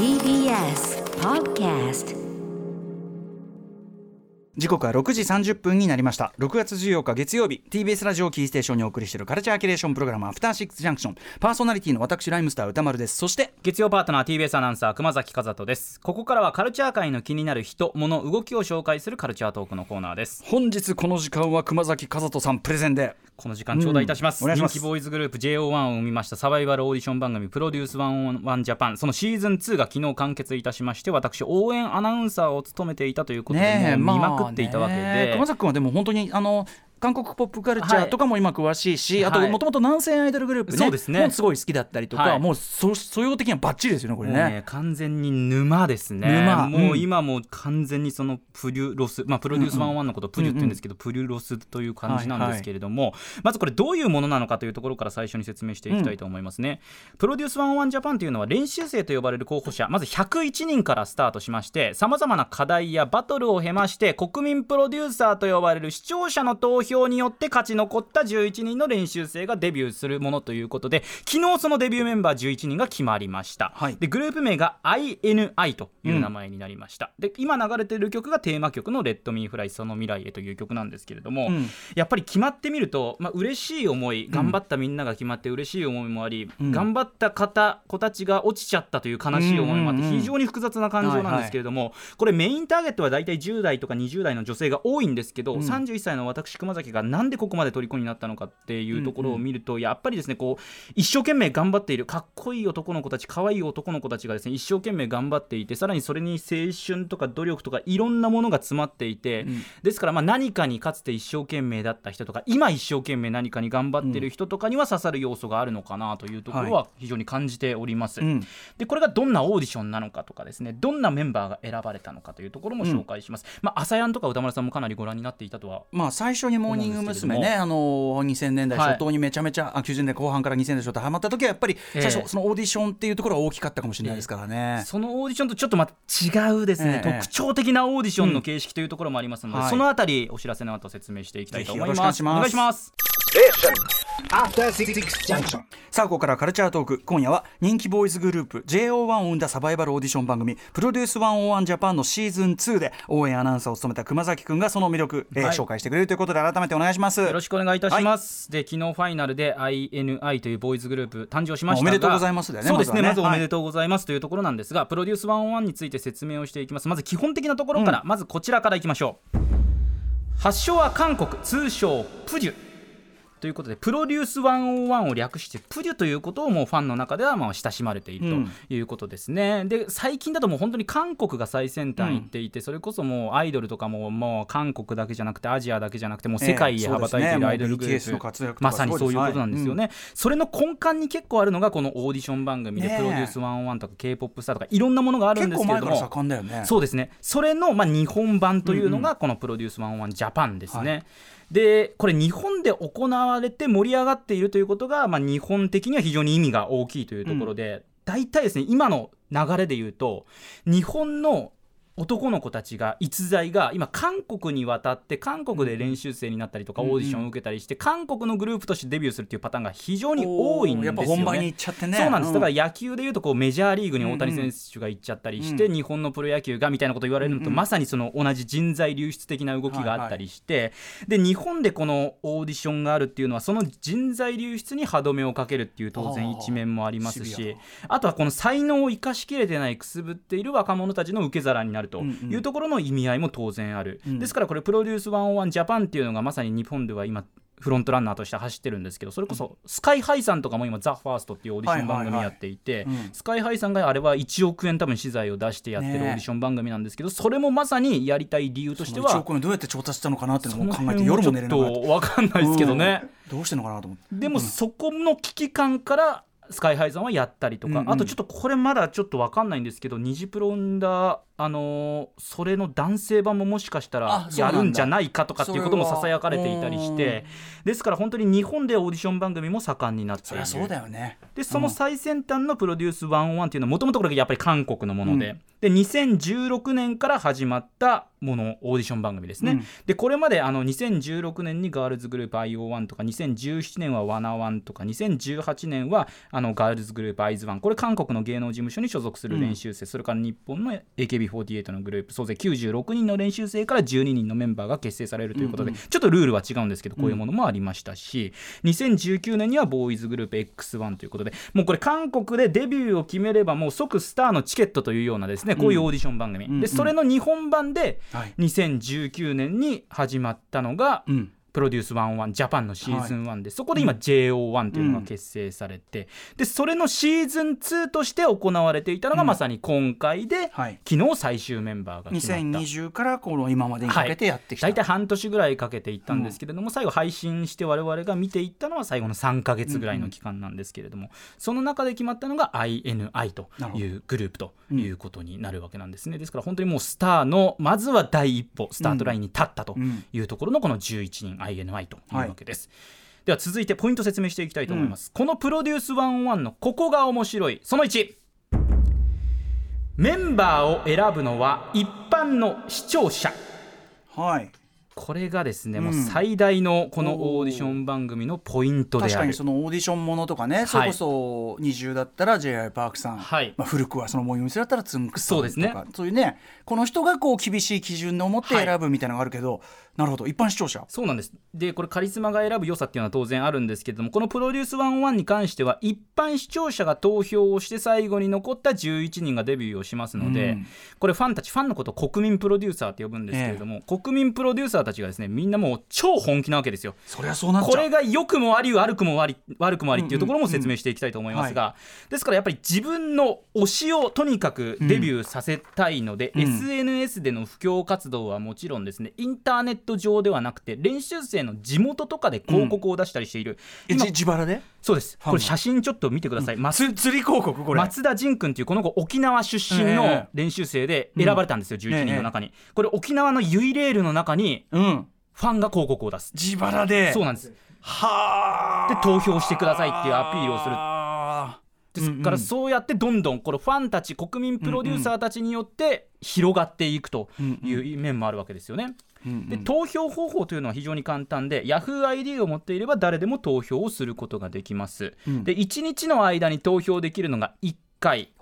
TBS Podcast 時刻は6時30分になりました。6月14日月曜日 TBS ラジオキーステーションにお送りしているカルチャーキュレーションプログラムアフターシックスジャンクション。パーソナリティの私ライムスター歌丸です。そして月曜パートナー TBS アナウンサー熊崎和人です。ここからはカルチャー界の気になる人物動きを紹介するカルチャートークのコーナーです。本日この時間は熊崎和人さんプレゼンでこの時間頂戴いたします,、うん。人気ボーイズグループ JO1 を生みましたサバイバルオーディション番組プロデュース101ジャパン。そのシーズン2が昨日完結いたしまして私応援アナウンサーを務めていたということで、見まくっていたわけで、まあね。熊崎君はでも本当にあの韓国ポップカルチャーとかも今詳しいし、あとはい。もともと南西アイドルグループね。そうですね。もすごい好きだったりとか、はい。もうそ素養的にはバッチリですよねこれね。ね完全に沼ですね。沼。もううん今もう完全にそのプリュロス、まあ、プロデュース101のことをプリュって言うんですけど、プリュロスという感じなんですけれども、まずこれどういうものなのかというところから最初に説明していきたいと思いますね、プロデュース101ジャパンというのは練習生と呼ばれる候補者まず101人からスタートしましてさまざまな課題やバトルを経まして国民プロデューサーと呼ばれる視聴者の投票によって勝ち残った11人の練習生がデビューするものということで昨日そのデビューメンバー11人が決まりました、はい。でグループ名が INI という名前になりました、で今流れている曲がテーマ曲の「レッド・ミー・フライその未来へ」という曲なんですけれども、うん。やっぱり決まってみると、まあ嬉しい思い頑張ったみんなが決まって嬉しい思いもあり、うん。頑張った方子たちが落ちちゃったという悲しい思いもあってうんうんうん。非常に複雑な感情なんですけれども、これメインターゲットは大体10代とか20代の女性が多いんですけど、うん。31歳の私熊崎がなんでここまで虜になったのかっていうところを見ると、やっぱりですねこう一生懸命頑張っているかっこいい男の子たち可愛い男の子たちがですね一生懸命頑張っていてさらにそれに青春とか努力とかいろんなものが詰まっていて、ん。ですからまあ何かにかつて一生懸命だった人とか今一生懸命何かに頑張っている人とかには刺さる要素があるのかなというところは非常に感じております。うん。でこれがどんなオーディションなのかとかですねどんなメンバーが選ばれたのかというところも紹介します、まあ ASAYAN とか宇多丸さんもかなりご覧になっていたとはまあ、最初にモーニング娘。ね、あの2000年代初頭にめちゃめちゃ、あ90年代後半から2000年代初頭ハマった時はやっぱり最初、ええそのオーディションっていうところは大きかったかもしれないですからね。そのオーディションとちょっとまた違うですね、ええ。特徴的なオーディションの形式というところもありますので、そのあたりお知らせの後説明していきたいと思います。くお願いします After Six Junction. さあここからカルチャートーク。今夜は人気ボーイズグループ JO1 を生んだサバイバルオーディション番組「プロデュース101ジャパン」のシーズン2で応援アナウンサーを務めた熊崎君がその魅力、えーはい。紹介してくれるということで改めてお願いします。よろしくお願いいたします、で昨日ファイナルで INI というボーイズグループ誕生しましたがおめでとうございますだよねそうですねまずまずはねおめでとうございますというところなんですが、プロデュース101について説明をしていきます。まず基本的なところから、まずこちらからいきましょう。発祥は韓国通称プデュということでプロデュース101を略してプデュということをもうファンの中ではまあ親しまれているうんということですね、で最近だともう本当に韓国が最先端行っていて、それこそもうアイドルとかももう韓国だけじゃなくてアジアだけじゃなくてもう世界へ羽ばたいているアイドルグループまさにそういうことなんですよね、それの根幹に結構あるのがこのオーディション番組でプロデュース101とか k p o p スターとかいろんなものがあるんですけれども。そうですね。それのまあ日本版というのがこのプロデュース101ジャパンですね、でこれ日本で行われて盛り上がっているということが、まあ、日本的には非常に意味が大きいというところで、大体ですね今の流れで言うと日本の男の子たちが逸材が今韓国に渡って韓国で練習生になったりとかうんオーディションを受けたりして韓国のグループとしてデビューするっていうパターンが非常に多いんですよね。やっぱ本番に行っちゃってね。そうなんです、だからら野球でいうとこうメジャーリーグに大谷選手が行っちゃったりして、うん日本のプロ野球がみたいなこと言われるのと、まさにその同じ人材流出的な動きがあったりして、で日本でこのオーディションがあるっていうのはその人材流出に歯止めをかけるっていう当然一面もありますしあとはこの才能を生かしきれてないくすぶっている若者たちの受け皿になるとうんうん。いうところの意味合いも当然ある、うん。ですからこれプロデュース101ジャパンっていうのがまさに日本では今フロントランナーとして走ってるんですけどそれこそスカイハイさんとかも今「ザ・ファーストっていうオーディション番組やっていて、スカイハイさんがあれは1億円多分資材を出してやってるオーディション番組なんですけど、それもまさにやりたい理由として1は億円どうやって調達したのかなっていうそのも考えて夜も寝れなかったと分かんない。ですけどね、うん。どうしてんのかなと思って。でもそこの危機感からスカイハイさんはやったりとか、うんうん。あとちょっとこれまだちょっと分かんないんですけどニジプロ生んだあのーそれの男性版ももしかしたらやるんじゃないかとかっていうこともささやかれていたりしてですから本当に日本でオーディション番組も盛んになっている。そうだよね。でその最先端のプロデュース101っていうのはもともとこれやっぱり韓国のもので、で2016年から始まったものオーディション番組ですね、うん。でこれまであの2016年にガールズグループ IO1 とか2017年は WANA1 とか2018年はあのガールズグループ IZ1 これ韓国の芸能事務所に所属する練習生、それから日本の AKB48 のグループ総勢96人の練習生から12人のメンバーが結成されるということで、ちょっとルールは違うんですけどこういうものもありましたし、2019年にはボーイズグループ X1 ということでもうこれ韓国でデビューを決めればもう即スターのチケットというようなですねこういうオーディション番組、うんでそれの日本版ではい。2019年に始まったのが、うんプロデュース101ジャパンのシーズン1で、そこで今 JO1 というのが結成されて、でそれのシーズン2として行われていたのが、まさに今回で、はい。昨日最終メンバーが決まった。2020からこの今までにかけてやってきた、大体半年ぐらいかけていったんですけれども、最後配信して我々が見ていったのは最後の3か月ぐらいの期間なんですけれども、その中で決まったのが INI というグループということになるわけなんですね、ですから本当にもうスターのまずは第一歩スタートラインに立ったというところのこの11人 INI というわけです。では続いてポイント説明していきたいと思います、このプロデュース101のここが面白い。その1メンバーを選ぶのは一般の視聴者。はいこれがですね、もううん最大のこのオーディション番組のポイントである。確かにそのオーディションものとかね、それこそ20だったら J.I. パークさん、はい。まあ、古くはそのモーニング娘。だったらつんくさんとかそうですね。そういうねこの人がこう厳しい基準を持って選ぶみたいなのがあるけど、なるほど。一般視聴者。そうなんです。でこれカリスマが選ぶ良さっていうのは当然あるんですけれどもこのプロデュース101に関しては一般視聴者が投票をして最後に残った11人がデビューをしますので、うん。これファンたちファンのことを国民プロデューサーって呼ぶんですけれども、国民プロデューサーたちがですねみんなもう超本気なわけですよ。そりゃそうなこれが良くもあり悪くもあり悪くもありっていうところも説明していきたいと思いますが、ですからやっぱり自分の推しをとにかくデビューさせたいので、うん SNS での布教活動はもちろんですねインターネット上ではなくて練習生の地元とかで広告を出したりしている、今えじ自腹で？そうです。これ写真ちょっと見てください、松つ釣り広告これ。松田仁君っていうこの子沖縄出身のええ練習生で選ばれたんですよ、11人の中に、これ沖縄のユイレールの中にうん。ファンが広告を出す。自腹で。そうなんです。はあ。で投票してくださいっていうアピールをする。あですからそうやってどんどんこのファンたち国民プロデューサーたちによって広がっていくという面もあるわけですよね。で投票方法というのは非常に簡単で YahooID を持っていれば誰でも投票をすることができます。で1日の間に投票できるのが1回。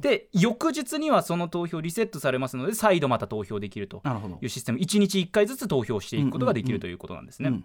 で翌日にはその投票リセットされますので再度また投票できるというシステム。1日1回ずつ投票していくことができるということなんですね。うん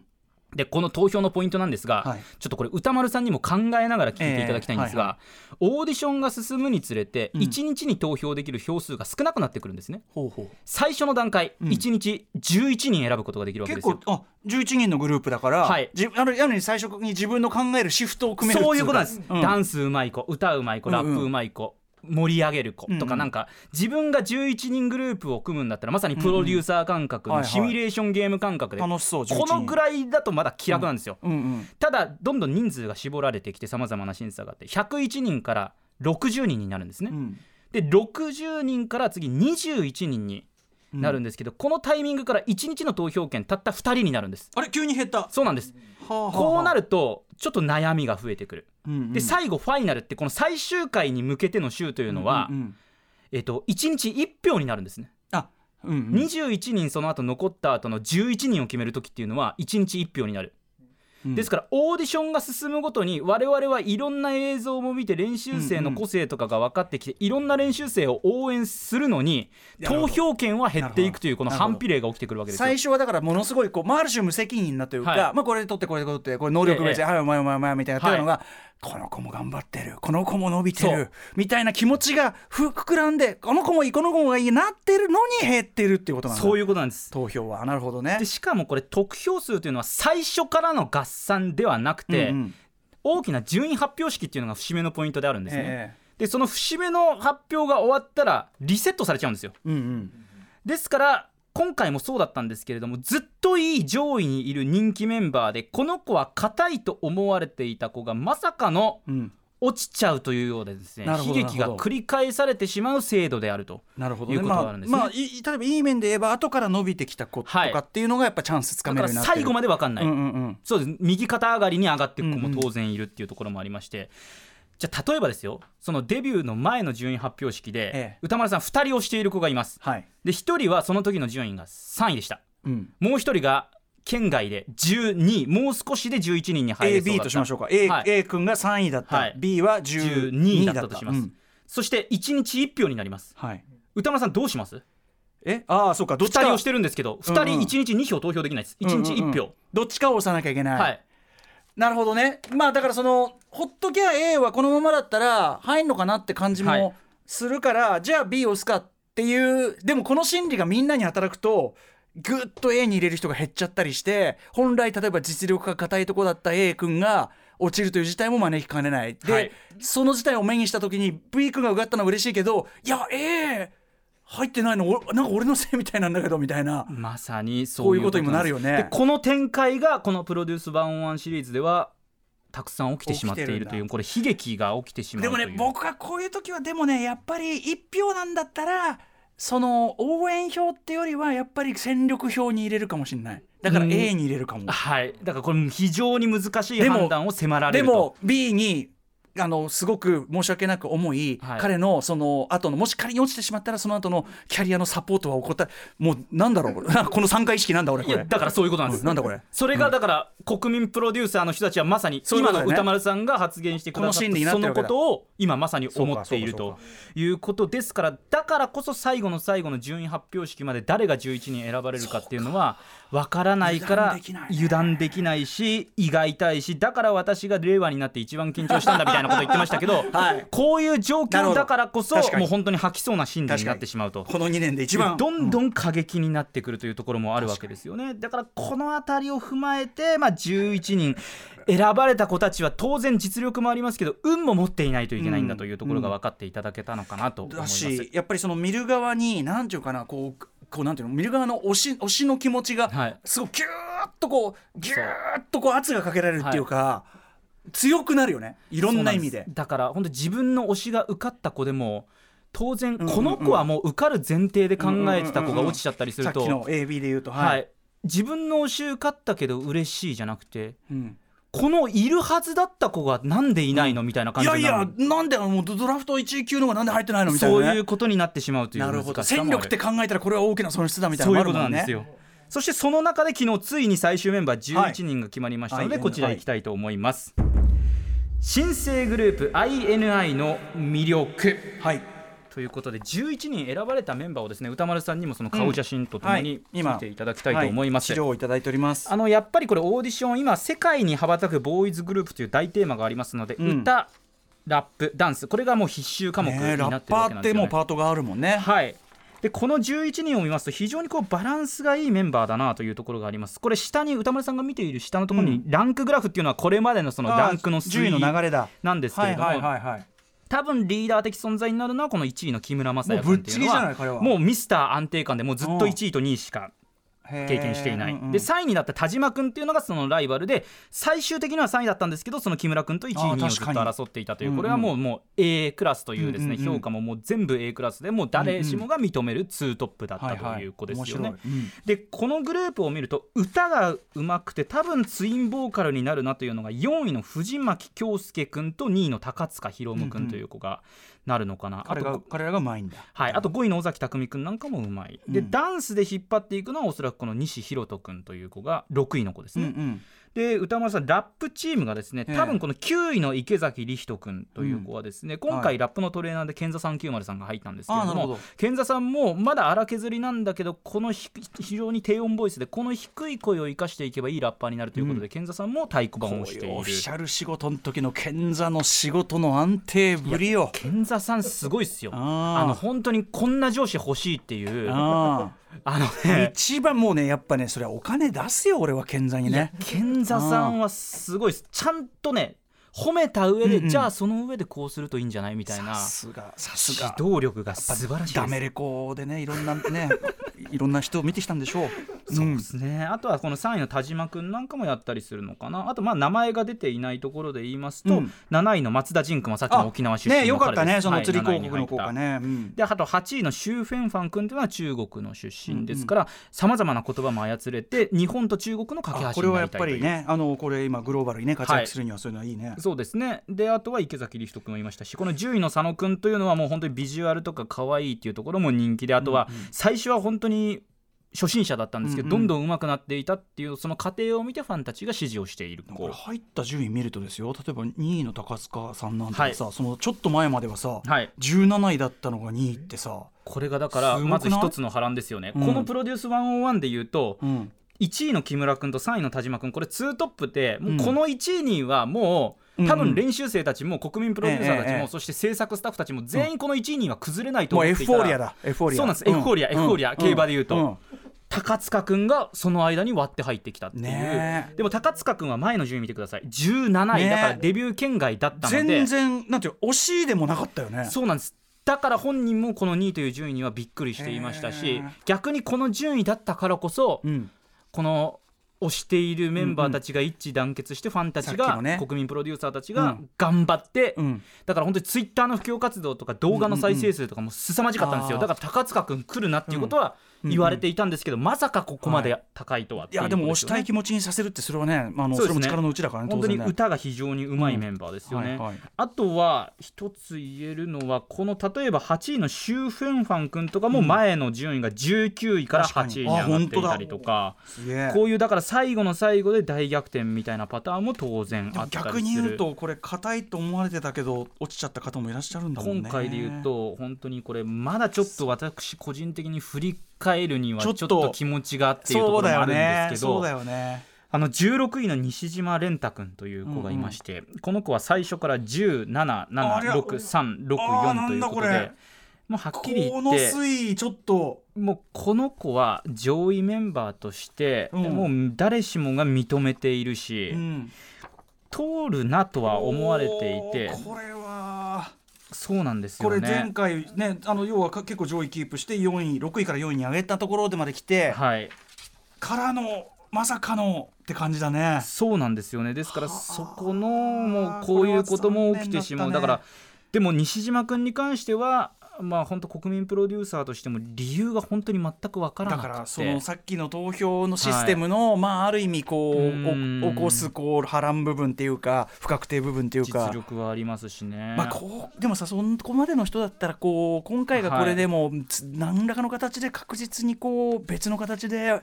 でこの投票のポイントなんですが、はい。ちょっとこれ歌丸さんにも考えながら聞いていただきたいんですが、オーディションが進むにつれてうん。1日に投票できる票数が少なくなってくるんですね。ほうほう。最初の段階、うん。1日11人選ぶことができるわけですよ。結構あ11人のグループだから、はい。じあのやのに最初に自分の考えるシフトを組めるそういうことなんです、うん。ダンスうまい子歌うまい子ラップうまい子、盛り上げる子とかなんか自分が11人グループを組むんだったらまさにプロデューサー感覚のシミュレーションゲーム感覚で、楽しそう11人。このぐらいだとまだ気楽なんですよ、ただどんどん人数が絞られてきてさまざまな審査があって101人から60人になるんですね、うん。で60人から次21人になるんですけど、このタイミングから1日の投票権たった2人になるんです。あれ急に減った。そうなんです。こうなる、るとちょっと悩みが増えてくる。うんうん。で最後ファイナルってこの最終回に向けての週というのは、うんうんえっと1日1票になるんですね、あうんうん。21人その後残った後の11人を決める時っていうのは1日1票になるうん。ですからオーディションが進むごとに我々はいろんな映像も見て練習生の個性とかが分かってきていろんな練習生を応援するのに投票権は減っていくというこの反比例が起きてくるわけですよ。最。初はだからものすごいこう、まあ、ある種無責任なというか、はい。まあこれで取ってこれで取ってこれ能力別で、ええ。はいお前お前お前みたいなやってたのが、この子も頑張ってる。この子も伸びてる。みたいな気持ちがふ膨らんでこの子もいいこの子もいいなってるのに減ってるっていうことなんだ。そういうことなんです。投票は。なるほどね。でしかもこれ得票数というのは最初からの合算ではなくて、うんうん。大きな順位発表式っていうのが節目のポイントであるんですね。えでその節目の発表が終わったらリセットされちゃうんですよ。えうんうん。ですから今回もそうだったんですけれどもずっといい上位にいる人気メンバーでこの子は硬いと思われていた子がまさかのうん。落ちちゃうというようでですねなるほど悲劇が繰り返されてしまう制度であるとなるほどね。いうことがあまあるんですね。まあい例えばいい面で言えば後から伸びてきた子とはい。かっていうのがやっぱチャンスつかめるようになってる。最後まで分かんない、うんうんうん。そうです。右肩上がりに上がっていく子もうんうん。当然いるっていうところもありまして、じゃあ例えばですよ。そのデビューの前の順位発表式で、ええ。歌丸さん2人をしている子がいます。はい。で1人はその時の順位が3位でした。うん。もう1人が県外で12位。もう少しで11人に入れそうだ AB としましょうか。A,、はい。A 君が3位だった、はい。B は12 12位だったとします、うんそして1日1票になります。はい。歌丸さんどうします？え？ああそうか。どっ2ちか。人をしてるんですけど2人うんうん。1日2票投票できないです。1日1票、どっちかを押さなきゃいけない、はいなるほどね。まあだからそのほっときゃ A はこのままだったら入んのかなって感じはい。もするから、じゃあ B を押すかっていうでもこの心理がみんなに働くとぐっと A に入れる人が減っちゃったりして本来例えば実力が硬いとこだった A 君が落ちるという事態も招きかねない。で、はい。その事態を目にした時に V 君が受かったのは嬉しいけどいや A 入ってないの？おなんか俺のせいみたいなんだけどみたいな。まさにそういうことにもなるよね。でこの展開がこのプロデュース101シリーズではたくさん起きてしまっているというこれ悲劇が起きてしまうでもね僕はこういう時はでもねやっぱり一票なんだったらその応援票ってよりはやっぱり戦力票に入れるかもしれない。だからうん。A に入れるかも、はい。だからこれ非常に難しい判断を迫られると。でも B にあのすごく申し訳なく思い、はい。彼のその後のもし仮に落ちてしまったらその後のキャリアのサポートは怠った。もうなんだろう？この3回意識なんだ俺これ。だからそういうことなんです、うんなんだこれ？それがだから国民プロデューサーの人たちはまさに今の歌丸さんが発言してくださったそのことを今まさに思っているということですからだからこそ最後の最後の順位発表式まで誰が11人選ばれるかっていうのは分からないから油断できないし胃が痛いしだから私が令和になって一番緊張したんだみたいなこと言ってましたけど、はい。こういう状況だからこそもう本当に吐きそうな心理になって。しまうと。この2年で一番。どんどん過激になってくるというところもあるわけですよね。だからこの辺りを踏まえて、まあ、11人選ばれた子たちは当然実力もありますけど運も持っていないといけないんだというところが分かっていただけたのかなと思いだます。しやっぱりその見る側に何ていうかなこうこうなんていうの見る側の推し推しの気持ちがはい。すごいギューッとこうギューッとこう圧がかけられるっていうか、強くなるよね。いろんな意味で。だから本当自分の推しが受かった子でも当然この子はもう受かる前提で考えてた子が落ちちゃったりすると。さっきの AB で言うとはい、自分の推し受かったけど嬉しいじゃなくてうんこのいるはずだった子がなんでいないのみたいな感いやいやなんでもうドラフト1位級のがなんで入ってないのみたいな、ね、そういうことになってしまうというなるほど。戦力って考えたらこれは大きな損失だみたいなそういうことなんですよ。そしてその中で昨日ついに最終メンバー11人が決まりましたので、はい。こちら行きたいと思います。新生グループ INI の魅力。はいということで11人選ばれたメンバーをですね歌丸さんにもその顔写真とともに見ていただきたいと思います。は資料をいただいております。あのやっぱりこれオーディション今世界に羽ばたくボーイズグループという大テーマがありますので、うん。歌ラップダンスこれがもう必修科目になってるわパーってもうけな。んですよね。パートがあるもんね。はい。でこの11人を見ますと非常にこうバランスがいいメンバーだなというところがあります。これ下に歌丸さんが見ている下のところにランクグラフっていうのはこれまでのそのランクのあー順位の流れだ。なんですけれども、はいはいはいはい多分リーダー的存在になるのはこの1位の木村雅也もうぶっていうのは。もうミスター安定感でもうずっと1位と2位しか経経験していない、うんうん。で3位になった田島君っていうのがそのライバルで最終的には3位だったんですけどその木村君と1位あー2位をずっと争っていたといううんうん。これはもうもう A クラスというですね、うんうんうん評価ももう全部 A クラスでもう誰しもが認める2トップだったという子ですよね。面白い。うん。でこのグループを見ると歌がうまくて多分ツインボーカルになるなというのが4位の藤巻恭介君と2位の高塚博夢君という子がなるのかな、彼が彼らがうまいんだ。はい、あと5位の尾崎匠君なんかもうまい、でうん。ダンスで引っ張っていくのはおそらくこの西弘人君という子が6位の子ですね、うんうんで歌丸さんラップチームがですねええ。多分この9位の池崎理人君という子はですね、今はい。回ラップのトレーナーで健座390さんが入ったんですけれど。も健座さんもまだ荒削りなんだけどこのひ非常に低音ボイスでこの低い声を生かしていけばいいラッパーになるということで、健座さんも太鼓こ判をしている。オフィシャル仕事の時の賢座の仕事の安定ぶりよ。健座さんすごいっすよ。あの本当にこんな上司欲しいっていうああのあね。一番もうねやっぱねそれはお金出すよ俺は賢座にね。健座さんはすごいです。ちゃんとね褒めた上で、うんうん。じゃあその上でこうするといいんじゃないみたいな。さすがさす指が導力が素晴らしいダメレコでねいろんなね いろんな人を見てきたんでしょう。そうですね、あとはこの3位の田島君なんかもやったりするのかな。あとまあ名前が出ていないところで言いますと、うん。7位の松田仁君はさっきの沖縄出身のねよかったねそのはい釣り広7位に告の効果ね、うん。であと8位のシュウ・フェンファン君というのは中国の出身ですからさまざまな言葉も操れて日本と中国の架けあ橋にこれはやっぱなりねあのこれ今グローバルにね活躍するにはそういうのはいいね、そうですね。であとは池崎理人君もいましたしこの10位の佐野君というのはもう本当にビジュアルとか可愛いっていうところも人気であとは最初は本当に初心者だったんですけど、うんうん。どんどん上手くなっていたっていうその過程を見てファンたちが支持をしているこ子れ入った順位見るとですよ。例えば2位の高塚さんなんてさ、そのちょっと前まではさ、はい。17位だったのが2位ってさ、これがだからまず一つの波乱ですよね、うん。このプロデュース101でいうとうん、1位の木村君と3位の田島君これ2トップでもううん。この1位にはもう多分練習生たちも国民プロデューサーたちもそして制作スタッフたちも全員この1位には崩れないともうエ思っていた。らフフォーリアだエフフォーリア。そうなんです。エフフォーリアエフフォーリア競馬で言うとん高塚君がその間に割って入ってきたっていう、でも高塚君は前の順位見てください17位、だからデビュー圏外だったので全然なんていう惜しいでもなかったよねそうなんですだから本人もこの2位という順位にはびっくりしていましたし逆にこの順位だったからこそ、うんこの推しているメンバーたちが一致団結してファンたちが、国民プロデューサーたちがうん。頑張って、うん。だから本当にツイッターの布教活動とか動画の再生数とかも凄まじかったんですよ、だから高塚君来るなっていうことはうん言われていたんですけど、まさかここまで高いとはいやでもことすよね押したい気持ちにさせるってそれはね、まあ、あのそれも力のうちだからね本当に歌が非常にうまいメンバーですよね、あとは一つ言えるのはこの例えば8位のシュウ・フェンファン君とかも前の順位が19位から8位に上がっていたりとかこういうだから最後の最後で大逆転みたいなパターンも当然あったりする。逆に言うとこれ硬いと思われてたけど落ちちゃった方もいらっしゃるんだもんね。今回で言うと本当にこれまだちょっと私個人的に振り返るにはちょっとと気持ちがっていうところもあるんですけどそうだよね。あの16位の西島蓮太君という子がいまして、この子は最初から177634ということでもうはっきりこの言って推移ちょっともうこの子は上位メンバーとして、うん。もう誰しもが認めているし、うん。通るなとは思われていてこれは。そうなんですこれよね。前回ねあの要はか結構上位キープして4位6位から4位に上げたところでまで来て、はい。からのまさかのって感じだね。そうなんですよね。ですからはあ。そこのもうこういうことも起きてしまう、だこれは残念だからでも西島君に関してはまあ本当国民プロデューサーとしても理由が本当に全く分からなくて。だからそのさっきの投票のシステムの、まあある意味こう起こすこう波乱部分っていうか不確定部分っていうか。実力はありますしね。まあ、こうでもさそこまでの人だったらこう今回がこれでも、つ何らかの形で確実にこう別の形で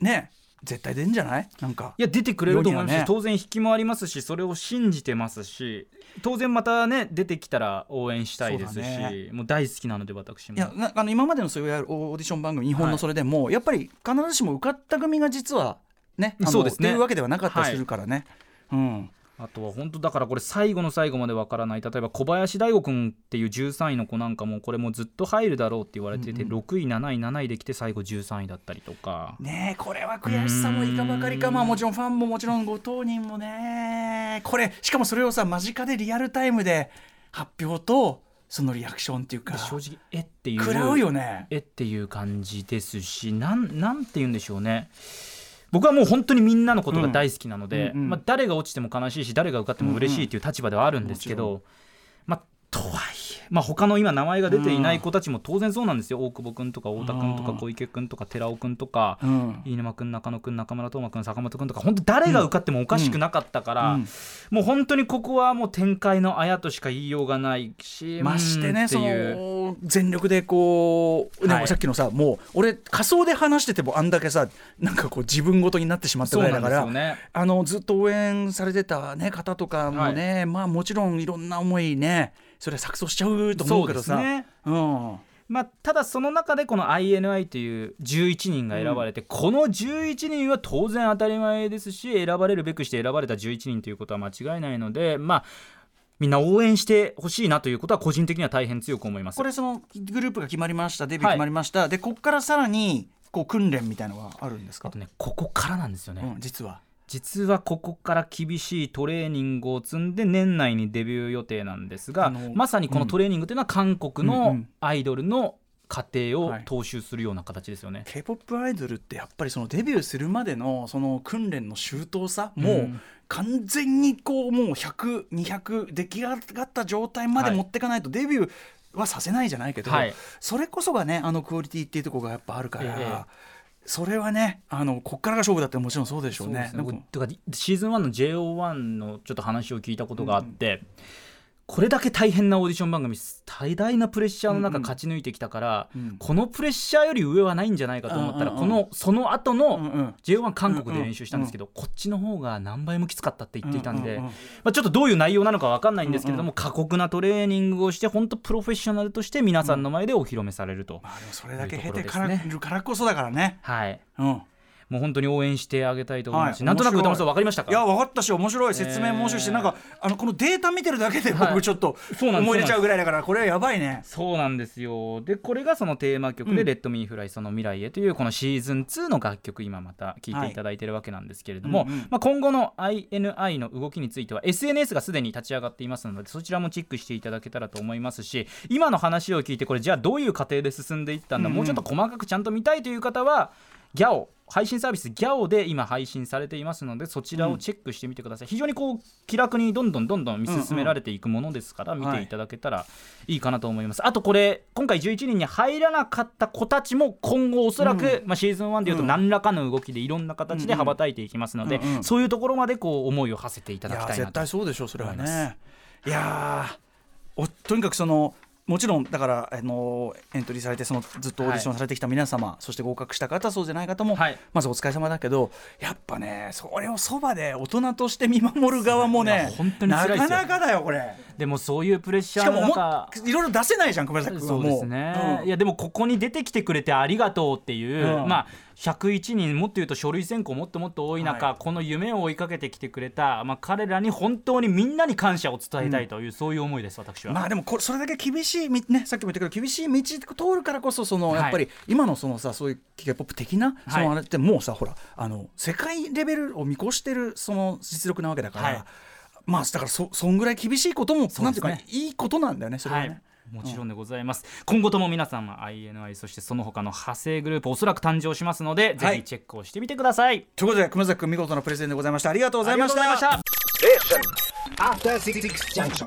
ね絶対出るんじゃない？なんか。いや出てくれると思いますね。当然引きもありますしそれを信じてますし。当然またね出てきたら応援したいですし、ね。もう大好きなので私も。いやなあの今までのそういうオーディション番組日本のそれでも、やっぱり必ずしも受かった組が実はねそうですね。っていうわけではなかったりするからね、うんあとは本当だからこれ最後の最後までわからない。例えば小林大吾君っていう13位の子なんかもこれもうずっと入るだろうって言われてて、6位7位7位できて最後13位だったりとか。ねえこれは悔しさもいかばかりか。まあもちろんファンももちろんご当人もね。これしかもそれをさ間近でリアルタイムで発表とそのリアクションっていうか。で正直えっていう。食らうよね。えっていう感じですしなんなんて言うんでしょうね僕はもう本当にみんなのことが大好きなので、うんうんうん。まあ、誰が落ちても悲しいし誰が受かっても嬉しいっていう立場ではあるんですけど、もまあとはいえ、まあ、他の今名前が出ていない子たちも当然そうなんですよ。大久保君とか太田君とかうん。小池君とか寺尾君とか。うん。飯沼君中野君中村斗真君坂本君とか本当誰が受かってもおかしくなかったから、うん。もう本当にここはもう展開のあやとしか言いようがないしましてねその全力でこう、ねはい。さっきのさもう俺仮想で話しててもあんだけさなんかこう自分ごとになってしまったぐらいだから、ね。あのずっと応援されてた、ね、方とかもね、まあもちろんいろんな思いねそれ錯綜しちゃうと思うけどさ。そうですね。うん。まあ、ただその中でこの INI という11人が選ばれて、この11人は当然当たり前ですし選ばれるべくして選ばれた11人ということは間違いないのでまあみんな応援してほしいなということは個人的には大変強く思います。これそのグループが決まりましたデビュー決まりました、でここからさらにこう訓練みたいのがあるんですか？あとねここからなんですよね、うん、実は実はここから厳しいトレーニングを積んで年内にデビュー予定なんですがまさにこのトレーニングというのは韓国のんアイドルの過程をはい。踏襲するような形ですよね。k p o p アイドルってやっぱりそのデビューするまでのその訓練の周到さもう完全にこうもう100200出来上がった状態まではい持っていかないとデビューはさせないじゃないけど、はい。それこそがねあのクオリティっていうところがやっぱあるから。ええそれはねあのこっからが勝負だってもちろんそうでしょうね。そうねなんかシーズン1の JO1 のちょっと話を聞いたことがあって、これだけ大変なオーディション番組大大なプレッシャーの中勝ち抜いてきたから、うん。このプレッシャーより上はないんじゃないかと思ったら、うんうん。うんこのその後うんのうん。JO1 韓国で練習したんですけど、こっちの方が何倍もきつかったって言っていたんで、うんうんうん。まあ、ちょっとどういう内容なのか分かんないんですけれども、過酷なトレーニングをして本当プロフェッショナルとして皆さんの前でお披露目されると、まあでもそれだけ経てからるからこそだからね。はい。うんもう本当に応援してあげたいと思いますし、はいなんとなく歌丸さん分かりましたか？いや分かったし面白い説明も面白いし、えーなんかあのこのデータ見てるだけではい。僕ちょっとそうなんです。思い入れちゃうぐらいだからこれはやばいね。そうなんですよ。でこれがそのテーマ曲で「うん。レッド・ミー・フライその未来へ」というこのシーズン2の楽曲今また聴いていただいてるわけなんですけれども、はいうんうん。まあ、今後の INI の動きについては SNS がすでに立ち上がっていますのでそちらもチェックしていただけたらと思いますし今の話を聞いてこれじゃあどういう過程で進んでいったんだ、うんうん。もうちょっと細かくちゃんと見たいという方は GAO 配信サービス GAO で今配信されていますのでそちらをチェックしてみてください、非常にこう気楽にどんどんどんどん見進められていくものですから、見ていただけたらいいかなと思います、あとこれ今回11人に入らなかった子たちも今後おそらく、まあ、シーズン1でいうとうん。何らかの動きでいろんな形で羽ばたいていきますので、うんうん。そういうところまでこう思いを馳せていただきたいなと絶対そうでしょうそれは思いまね。いやーおとにかくそのもちろんだからあのエントリーされてそのずっとオーディションされてきた皆様、そして合格した方そうじゃない方も、はい。まずお疲れ様だけどやっぱねそれをそばで大人として見守る側もね本当になかなかだよこれ。でもそういうプレッシャーしかももいろいろ出せないじゃん熊崎君。そうですね、うん。いやでもここに出てきてくれてありがとうっていう、うん。まあ101人もっと言うと書類選考もっともっと多い中、はい。この夢を追いかけてきてくれた、まあ、彼らに本当にみんなに感謝を伝えたいという、そういう思いです私は。まあでもこれそれだけ厳しい道ねさっきも言ったけど厳しい道通るからこそそのはい。やっぱり今のそのさそういう K-POP 的なそはい。のあれってもうさほらあの世界レベルを見越してるその実力なわけだから、はいまあだからそそんぐらい厳しいことも、なんていうかいいことなんだよねそれはね。はい。もちろんでございます、今後とも皆様 INI そしてその他の派生グループおそらく誕生しますので、はい。ぜひチェックをしてみてください。ということで熊崎君見事なプレゼンでございました。ありがとうございました。ありがとうございました